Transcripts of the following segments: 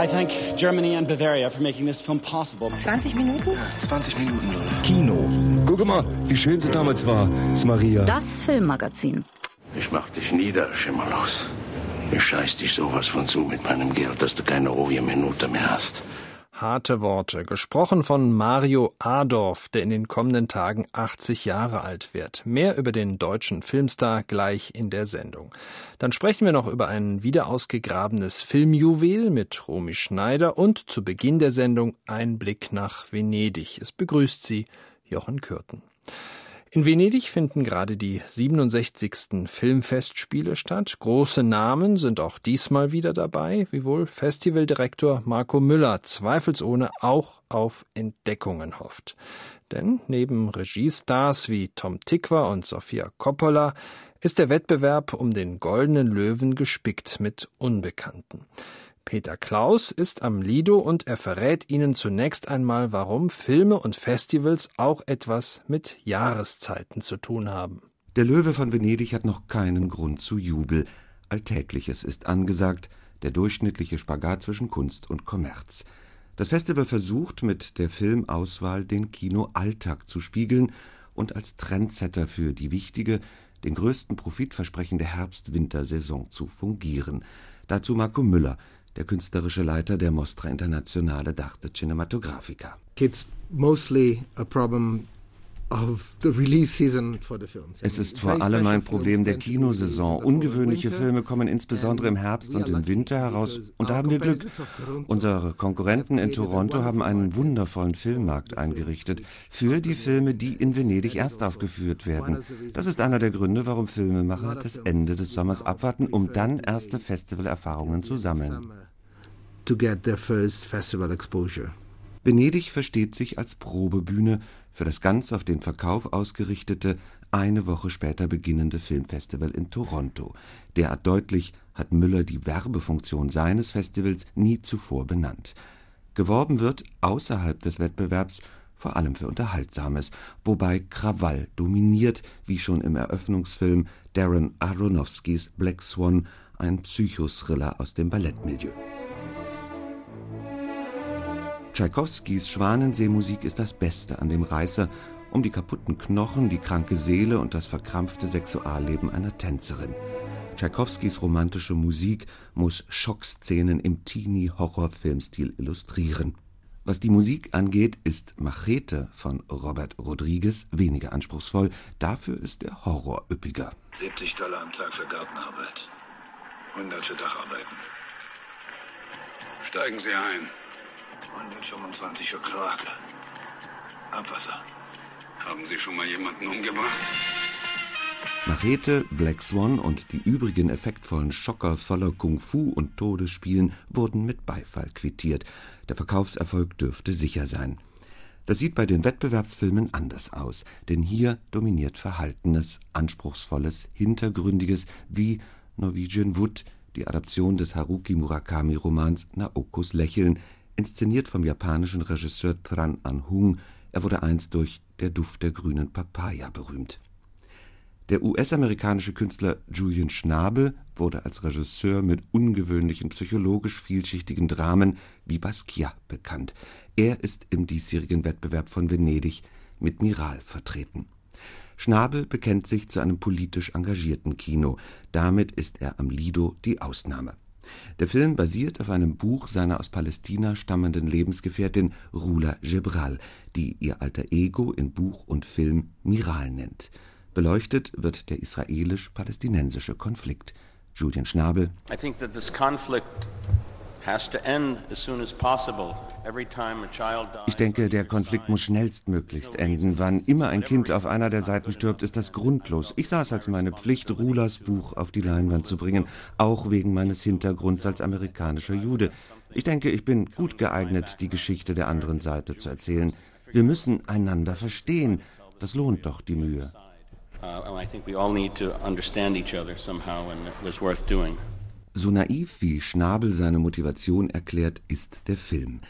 I thank Germany and Bavaria for making this film possible. 20 Minuten? 20 Minuten, Lola. Kino. Guck mal, wie schön sie damals war, ist Maria. Das Filmmagazin. Ich mach dich nieder, Schimmerlos. Ich scheiß dich sowas von zu mit meinem Geld, dass du keine ruhige Minute mehr hast. Harte Worte, gesprochen von Mario Adorf, der in den kommenden Tagen 80 Jahre alt wird. Mehr über den deutschen Filmstar gleich in der Sendung. Dann sprechen wir noch über ein wiederausgegrabenes Filmjuwel mit Romy Schneider und zu Beginn der Sendung ein Blick nach Venedig. Es begrüßt Sie Jochen Kürten. In Venedig finden gerade die 67. Filmfestspiele statt. Große Namen sind auch diesmal wieder dabei, wiewohl Festivaldirektor Marco Müller zweifelsohne auch auf Entdeckungen hofft. Denn neben Regiestars wie Tom Tikva und Sofia Coppola ist der Wettbewerb um den Goldenen Löwen gespickt mit Unbekannten. Peter Klaus ist am Lido und er verrät Ihnen zunächst einmal, warum Filme und Festivals auch etwas mit Jahreszeiten zu tun haben. Der Löwe von Venedig hat noch keinen Grund zu Jubel. Alltägliches ist angesagt, der durchschnittliche Spagat zwischen Kunst und Kommerz. Das Festival versucht mit der Filmauswahl den Kinoalltag zu spiegeln und als Trendsetter für die wichtige, den größten Profit versprechende Herbst-Wintersaison zu fungieren. Dazu Marco Müller, der künstlerische Leiter der Mostra Internazionale d'Arte Cinematografica. It's mostly a problem es ist vor allem ein Problem der Kinosaison. Ungewöhnliche Filme kommen insbesondere im Herbst und im Winter heraus. Und da haben wir Glück. Unsere Konkurrenten in Toronto haben einen wundervollen Filmmarkt eingerichtet für die Filme, die in Venedig erst aufgeführt werden. Das ist einer der Gründe, warum Filmemacher das Ende des Sommers abwarten, um dann erste Festivalerfahrungen zu sammeln. To get their first festival exposure. Venedig versteht sich als Probebühne für das ganz auf den Verkauf ausgerichtete, eine Woche später beginnende Filmfestival in Toronto. Derart deutlich hat Müller die Werbefunktion seines Festivals nie zuvor benannt. Geworben wird außerhalb des Wettbewerbs vor allem für Unterhaltsames, wobei Krawall dominiert, wie schon im Eröffnungsfilm Darren Aronofskys Black Swan, ein Psychothriller aus dem Ballettmilieu. Tschaikowskis Schwanenseemusik ist das Beste an dem Reißer um die kaputten Knochen, die kranke Seele und das verkrampfte Sexualleben einer Tänzerin. Tschaikowskis romantische Musik muss Schockszenen im Teenie-Horror-Filmstil illustrieren. Was die Musik angeht, ist Machete von Robert Rodriguez weniger anspruchsvoll, dafür ist der Horror üppiger. 70 Dollar am Tag für Gartenarbeit, 100 für Dacharbeiten. Steigen Sie ein. 125 für Kloake. Abwasser. Haben Sie schon mal jemanden umgebracht? Machete, Black Swan und die übrigen effektvollen Schocker voller Kung-Fu und Todesspielen wurden mit Beifall quittiert. Der Verkaufserfolg dürfte sicher sein. Das sieht bei den Wettbewerbsfilmen anders aus, denn hier dominiert Verhaltenes, Anspruchsvolles, Hintergründiges wie Norwegian Wood, die Adaption des Haruki Murakami-Romans Naokos Lächeln, inszeniert vom japanischen Regisseur Tran An-hung. Er wurde einst durch Der Duft der grünen Papaya berühmt. Der US-amerikanische Künstler Julian Schnabel wurde als Regisseur mit ungewöhnlichen psychologisch vielschichtigen Dramen wie Basquiat bekannt. Er ist im diesjährigen Wettbewerb von Venedig mit Miral vertreten. Schnabel bekennt sich zu einem politisch engagierten Kino. Damit ist er am Lido die Ausnahme. Der Film basiert auf einem Buch seiner aus Palästina stammenden Lebensgefährtin Rula Gebral, die ihr alter Ego in Buch und Film Miral nennt. Beleuchtet wird der israelisch-palästinensische Konflikt. Julian Schnabel. I think that this conflict to. Ich denke, der Konflikt muss schnellstmöglichst enden. Wann immer ein Kind auf einer der Seiten stirbt, ist das grundlos. Ich sah es als meine Pflicht, Rulas Buch auf die Leinwand zu bringen, auch wegen meines Hintergrunds als amerikanischer Jude. Ich denke, ich bin gut geeignet, die Geschichte der anderen Seite zu erzählen. Wir müssen einander verstehen. Das lohnt doch die Mühe. So naiv wie Schnabel seine Motivation erklärt, ist der Film.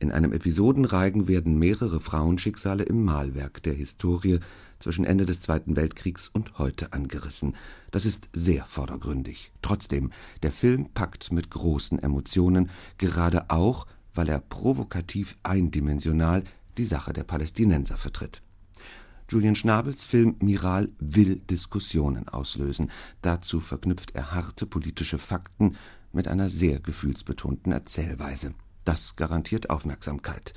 In einem Episodenreigen werden mehrere Frauenschicksale im Malwerk der Historie zwischen Ende des Zweiten Weltkriegs und heute angerissen. Das ist sehr vordergründig. Trotzdem, der Film packt mit großen Emotionen, gerade auch, weil er provokativ eindimensional die Sache der Palästinenser vertritt. Julian Schnabels Film Miral will Diskussionen auslösen. Dazu verknüpft er harte politische Fakten mit einer sehr gefühlsbetonten Erzählweise. Das garantiert Aufmerksamkeit.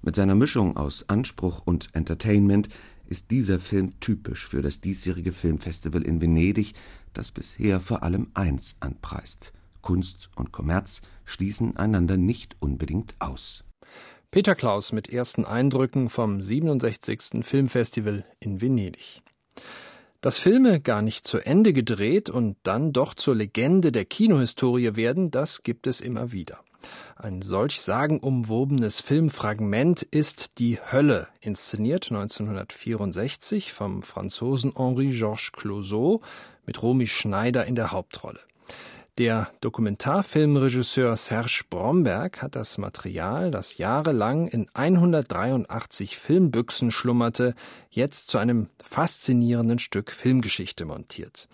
Mit seiner Mischung aus Anspruch und Entertainment ist dieser Film typisch für das diesjährige Filmfestival in Venedig, das bisher vor allem eins anpreist: Kunst und Kommerz schließen einander nicht unbedingt aus. Peter Klaus mit ersten Eindrücken vom 67. Filmfestival in Venedig. Dass Filme gar nicht zu Ende gedreht und dann doch zur Legende der Kinohistorie werden, das gibt es immer wieder. Ein solch sagenumwobenes Filmfragment ist Die Hölle, inszeniert 1964 vom Franzosen Henri-Georges Clouseau mit Romy Schneider in der Hauptrolle. Der Dokumentarfilmregisseur Serge Bromberg hat das Material, das jahrelang in 183 Filmbüchsen schlummerte, jetzt zu einem faszinierenden Stück Filmgeschichte montiert.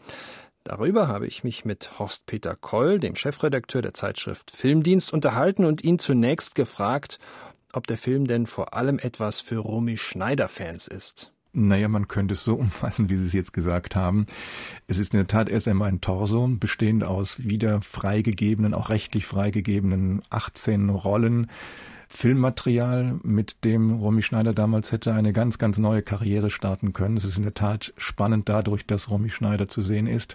Darüber habe ich mich mit Horst Peter Koll, dem Chefredakteur der Zeitschrift Filmdienst, unterhalten und ihn zunächst gefragt, ob der Film denn vor allem etwas für Romy Schneider-Fans ist. Naja, man könnte es so umfassen, wie Sie es jetzt gesagt haben. Es ist in der Tat erst einmal ein Torso, bestehend aus wieder freigegebenen, auch rechtlich freigegebenen 18 Rollen, Filmmaterial, mit dem Romy Schneider damals hätte eine ganz, ganz neue Karriere starten können. Es ist in der Tat spannend dadurch, dass Romy Schneider zu sehen ist.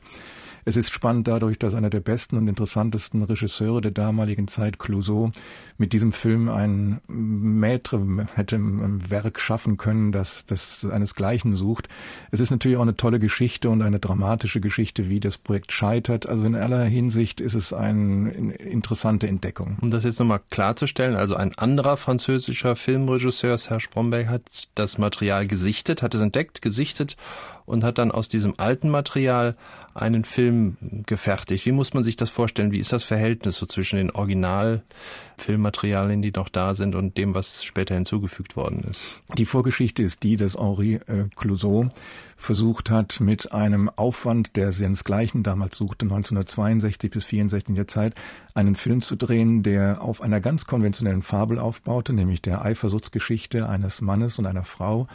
Es ist spannend dadurch, dass einer der besten und interessantesten Regisseure der damaligen Zeit, Clouseau, mit diesem Film ein Maître hätte ein Werk schaffen können, das, das seinesgleichen sucht. Es ist natürlich auch eine tolle Geschichte und eine dramatische Geschichte, wie das Projekt scheitert. Also in aller Hinsicht ist es eine interessante Entdeckung. Um das jetzt nochmal klarzustellen, also ein anderer französischer Filmregisseur, Serge Bromberg, hat das Material gesichtet, hat es entdeckt, gesichtet und hat dann aus diesem alten Material einen Film gefertigt. Wie muss man sich das vorstellen? Wie ist das Verhältnis so zwischen den Originalfilmmaterialien, die noch da sind, und dem, was später hinzugefügt worden ist? Die Vorgeschichte ist die, dass Henri äh, Clouseau versucht hat, mit einem Aufwand, der seinesgleichen damals suchte, 1962 bis 64 in der Zeit, einen Film zu drehen, der auf einer ganz konventionellen Fabel aufbaute, nämlich der Eifersuchtsgeschichte eines Mannes und einer Frau,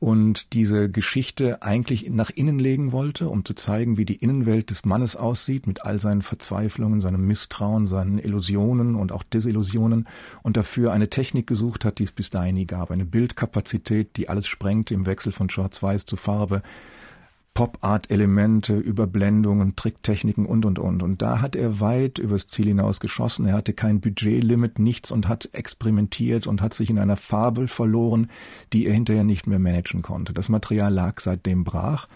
und diese Geschichte eigentlich nach innen legen wollte, um zu zeigen, wie die Innenwelt des Mannes aussieht, mit all seinen Verzweiflungen, seinem Misstrauen, seinen Illusionen und auch Desillusionen und dafür eine Technik gesucht hat, die es bis dahin nie gab, eine Bildkapazität, die alles sprengt im Wechsel von Schwarz-Weiß zu Farbe, Pop-Art-Elemente, Überblendungen, Tricktechniken und, und, und. Und da hat er weit übers Ziel hinaus geschossen. Er hatte kein Budgetlimit, nichts und hat experimentiert und hat sich in einer Fabel verloren, die er hinterher nicht mehr managen konnte. Das Material lag seitdem brach.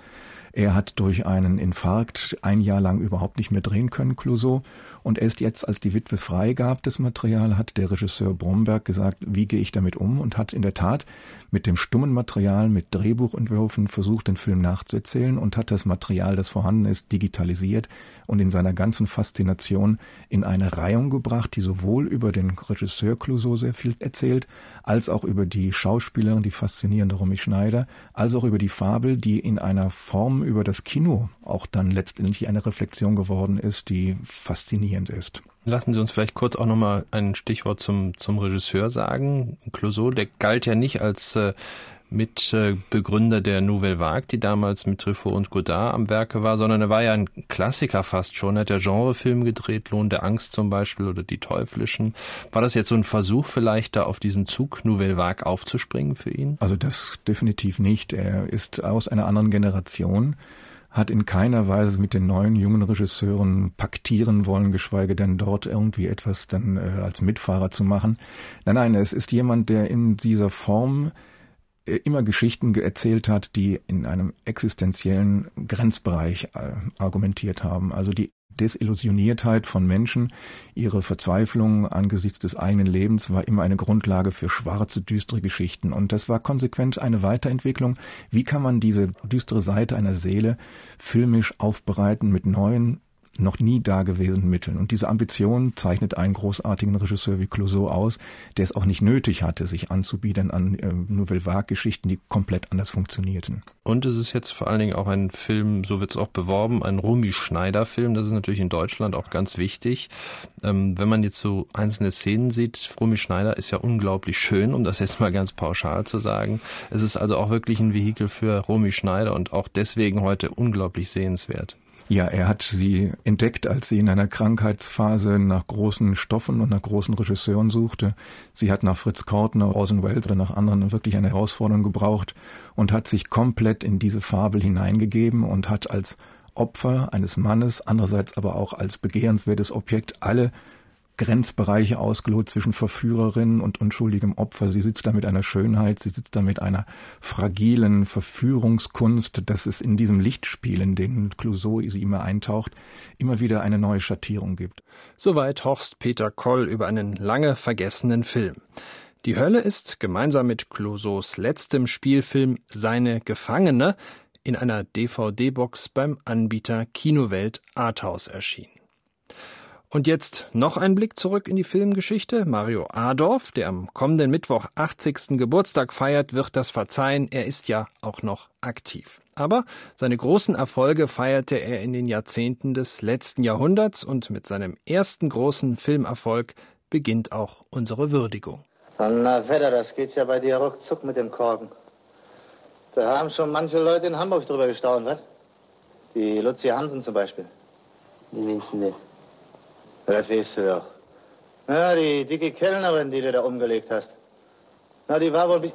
Er hat durch einen Infarkt ein Jahr lang überhaupt nicht mehr drehen können, Clouseau. Und erst jetzt, als die Witwe freigab das Material, hat der Regisseur Bromberg gesagt, wie gehe ich damit um? Und hat in der Tat mit dem stummen Material, mit Drehbuchentwürfen versucht, den Film nachzuerzählen und hat das Material, das vorhanden ist, digitalisiert und in seiner ganzen Faszination in eine Reihung gebracht, die sowohl über den Regisseur Clouseau sehr viel erzählt, als auch über die Schauspielerin, die faszinierende Romy Schneider, als auch über die Fabel, die in einer Form über das Kino auch dann letztendlich eine Reflexion geworden ist, die faszinierend ist. Lassen Sie uns vielleicht kurz auch nochmal ein Stichwort zum, zum Regisseur sagen. Clouseau, der galt ja nicht als äh, Mitbegründer der Nouvelle Vague, die damals mit Truffaut und Godard am Werke war, sondern er war ja ein Klassiker fast schon. Er hat ja Genrefilme gedreht, Lohn der Angst zum Beispiel oder Die Teuflischen. War das jetzt so ein Versuch vielleicht da auf diesen Zug Nouvelle Vague aufzuspringen für ihn? Also das definitiv nicht. Er ist aus einer anderen Generation hat in keiner Weise mit den neuen jungen Regisseuren paktieren wollen, geschweige denn dort irgendwie etwas dann äh, als Mitfahrer zu machen. Nein, nein, es ist jemand, der in dieser Form äh, immer Geschichten erzählt hat, die in einem existenziellen Grenzbereich äh, argumentiert haben. Also die Desillusioniertheit von Menschen, ihre Verzweiflung angesichts des eigenen Lebens war immer eine Grundlage für schwarze, düstere Geschichten. Und das war konsequent eine Weiterentwicklung. Wie kann man diese düstere Seite einer Seele filmisch aufbereiten mit neuen noch nie dagewesenen Mitteln. Und diese Ambition zeichnet einen großartigen Regisseur wie Clouseau aus, der es auch nicht nötig hatte, sich anzubieten an äh, Nouvelle Vague-Geschichten, die komplett anders funktionierten. Und es ist jetzt vor allen Dingen auch ein Film, so wird es auch beworben, ein Rumi Schneider-Film. Das ist natürlich in Deutschland auch ganz wichtig. Ähm, wenn man jetzt so einzelne Szenen sieht, Rumi Schneider ist ja unglaublich schön, um das jetzt mal ganz pauschal zu sagen. Es ist also auch wirklich ein Vehikel für Rumi Schneider und auch deswegen heute unglaublich sehenswert. Ja, er hat sie entdeckt, als sie in einer Krankheitsphase nach großen Stoffen und nach großen Regisseuren suchte. Sie hat nach Fritz Kortner, Orson Welles oder nach anderen wirklich eine Herausforderung gebraucht und hat sich komplett in diese Fabel hineingegeben und hat als Opfer eines Mannes, andererseits aber auch als begehrenswertes Objekt alle Grenzbereiche ausgelotet zwischen Verführerin und unschuldigem Opfer. Sie sitzt da mit einer Schönheit, sie sitzt da mit einer fragilen Verführungskunst, dass es in diesem Lichtspiel, in den Clouseau sie immer eintaucht, immer wieder eine neue Schattierung gibt. Soweit Horst Peter Koll über einen lange vergessenen Film. Die Hölle ist gemeinsam mit Clouseaus letztem Spielfilm Seine Gefangene in einer DVD-Box beim Anbieter Kinowelt Arthouse erschienen. Und jetzt noch ein Blick zurück in die Filmgeschichte. Mario Adorf, der am kommenden Mittwoch 80. Geburtstag feiert, wird das verzeihen. Er ist ja auch noch aktiv. Aber seine großen Erfolge feierte er in den Jahrzehnten des letzten Jahrhunderts und mit seinem ersten großen Filmerfolg beginnt auch unsere Würdigung. Na, Wetter, das geht ja bei dir ruckzuck mit dem Korken. Da haben schon manche Leute in Hamburg drüber gestaunt, was? Die Luzi Hansen zum Beispiel. Wie meinst du denn? Das weißt du doch. Na, die dicke Kellnerin, die du da umgelegt hast. Na, die war wohl...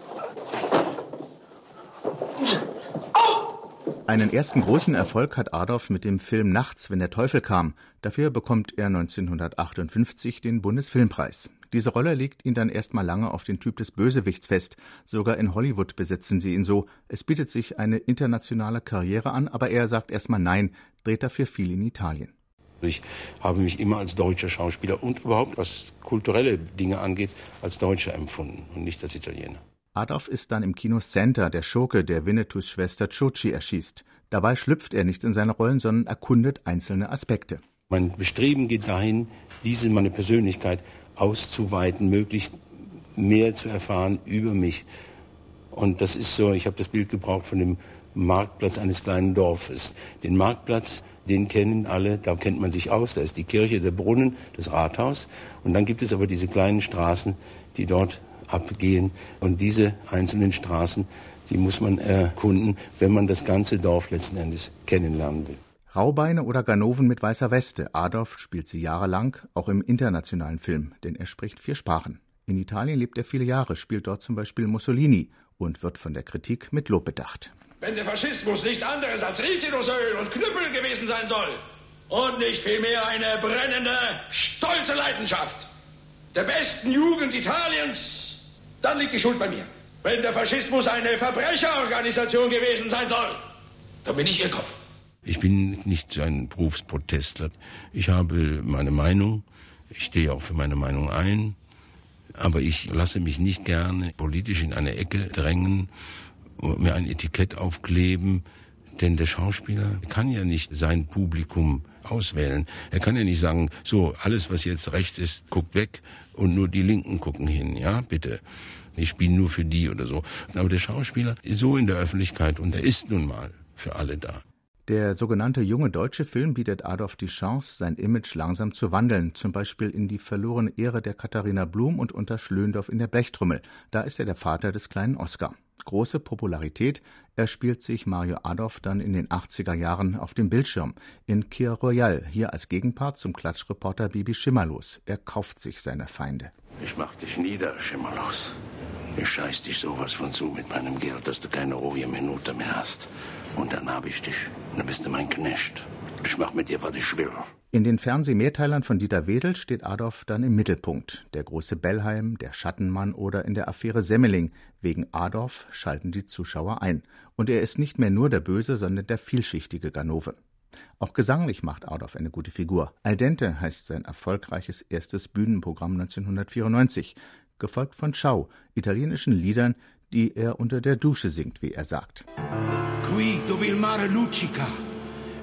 Einen ersten großen Erfolg hat Adolf mit dem Film Nachts, wenn der Teufel kam. Dafür bekommt er 1958 den Bundesfilmpreis. Diese Rolle legt ihn dann erstmal lange auf den Typ des Bösewichts fest. Sogar in Hollywood besetzen sie ihn so. Es bietet sich eine internationale Karriere an, aber er sagt erstmal nein, dreht dafür viel in Italien. Ich habe mich immer als deutscher Schauspieler und überhaupt was kulturelle Dinge angeht, als Deutscher empfunden und nicht als Italiener. Adolf ist dann im Kino Center, der Schurke, der Winnetous Schwester Chuchi erschießt. Dabei schlüpft er nicht in seine Rollen, sondern erkundet einzelne Aspekte. Mein Bestreben geht dahin, diese meine Persönlichkeit auszuweiten, möglichst mehr zu erfahren über mich. Und das ist so, ich habe das Bild gebraucht von dem Marktplatz eines kleinen Dorfes. Den Marktplatz den kennen alle, da kennt man sich aus. Da ist die Kirche, der Brunnen, das Rathaus. Und dann gibt es aber diese kleinen Straßen, die dort abgehen. Und diese einzelnen Straßen, die muss man erkunden, wenn man das ganze Dorf letzten Endes kennenlernen will. Raubeine oder Ganoven mit weißer Weste. Adolf spielt sie jahrelang, auch im internationalen Film, denn er spricht vier Sprachen. In Italien lebt er viele Jahre, spielt dort zum Beispiel Mussolini und wird von der Kritik mit Lob bedacht. Wenn der Faschismus nicht anderes als Rizinusöl und Knüppel gewesen sein soll und nicht vielmehr eine brennende, stolze Leidenschaft der besten Jugend Italiens, dann liegt die Schuld bei mir. Wenn der Faschismus eine Verbrecherorganisation gewesen sein soll, dann bin ich ihr Kopf. Ich bin nicht ein Berufsprotestler. Ich habe meine Meinung. Ich stehe auch für meine Meinung ein. Aber ich lasse mich nicht gerne politisch in eine Ecke drängen mir ein Etikett aufkleben, denn der Schauspieler kann ja nicht sein Publikum auswählen. Er kann ja nicht sagen, so, alles, was jetzt rechts ist, guckt weg und nur die Linken gucken hin, ja, bitte. Ich spiele nur für die oder so. Aber der Schauspieler ist so in der Öffentlichkeit und er ist nun mal für alle da. Der sogenannte junge deutsche Film bietet Adolf die Chance, sein Image langsam zu wandeln, zum Beispiel in die verlorene Ehre der Katharina Blum und unter Schlöndorff in der Blechtrommel. Da ist er der Vater des kleinen Oscar. Große Popularität erspielt sich Mario Adolf dann in den 80er Jahren auf dem Bildschirm. In Kier Royal, hier als Gegenpart zum Klatschreporter Bibi Schimmerlos. Er kauft sich seine Feinde. Ich mach dich nieder, Schimmerlos. Ich scheiß dich sowas von zu mit meinem Geld, dass du keine ruhige Minute mehr hast. Und dann hab ich dich. Dann bist mein Knecht. Ich mach mit dir, was ich will. In den Fernsehmehrteilern von Dieter Wedel steht Adolf dann im Mittelpunkt. Der große Bellheim, der Schattenmann oder in der Affäre Semmeling. Wegen Adolf schalten die Zuschauer ein. Und er ist nicht mehr nur der Böse, sondern der vielschichtige Ganove. Auch gesanglich macht Adolf eine gute Figur. Al dente heißt sein erfolgreiches erstes Bühnenprogramm 1994, gefolgt von Ciao, italienischen Liedern, die er unter der Dusche singt, wie er sagt. Qui dove il mare luccica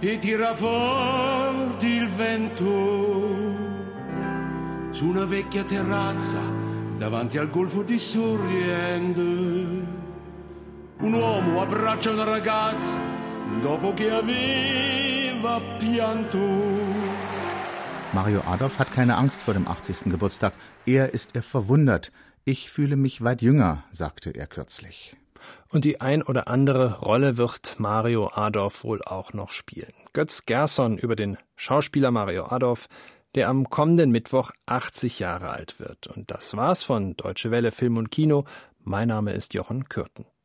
e tira ricordi il vento su una vecchia terrazza davanti al golfo di Sorrento. Un uomo abbraccia una ragazza dopo che aveva pianto. Mario Adolf hat keine Angst vor dem 80. Geburtstag. Er ist er verwundert. Ich fühle mich weit jünger, sagte er kürzlich. Und die ein oder andere Rolle wird Mario Adorf wohl auch noch spielen. Götz Gerson über den Schauspieler Mario Adorf, der am kommenden Mittwoch 80 Jahre alt wird. Und das war's von Deutsche Welle Film und Kino. Mein Name ist Jochen Kürten.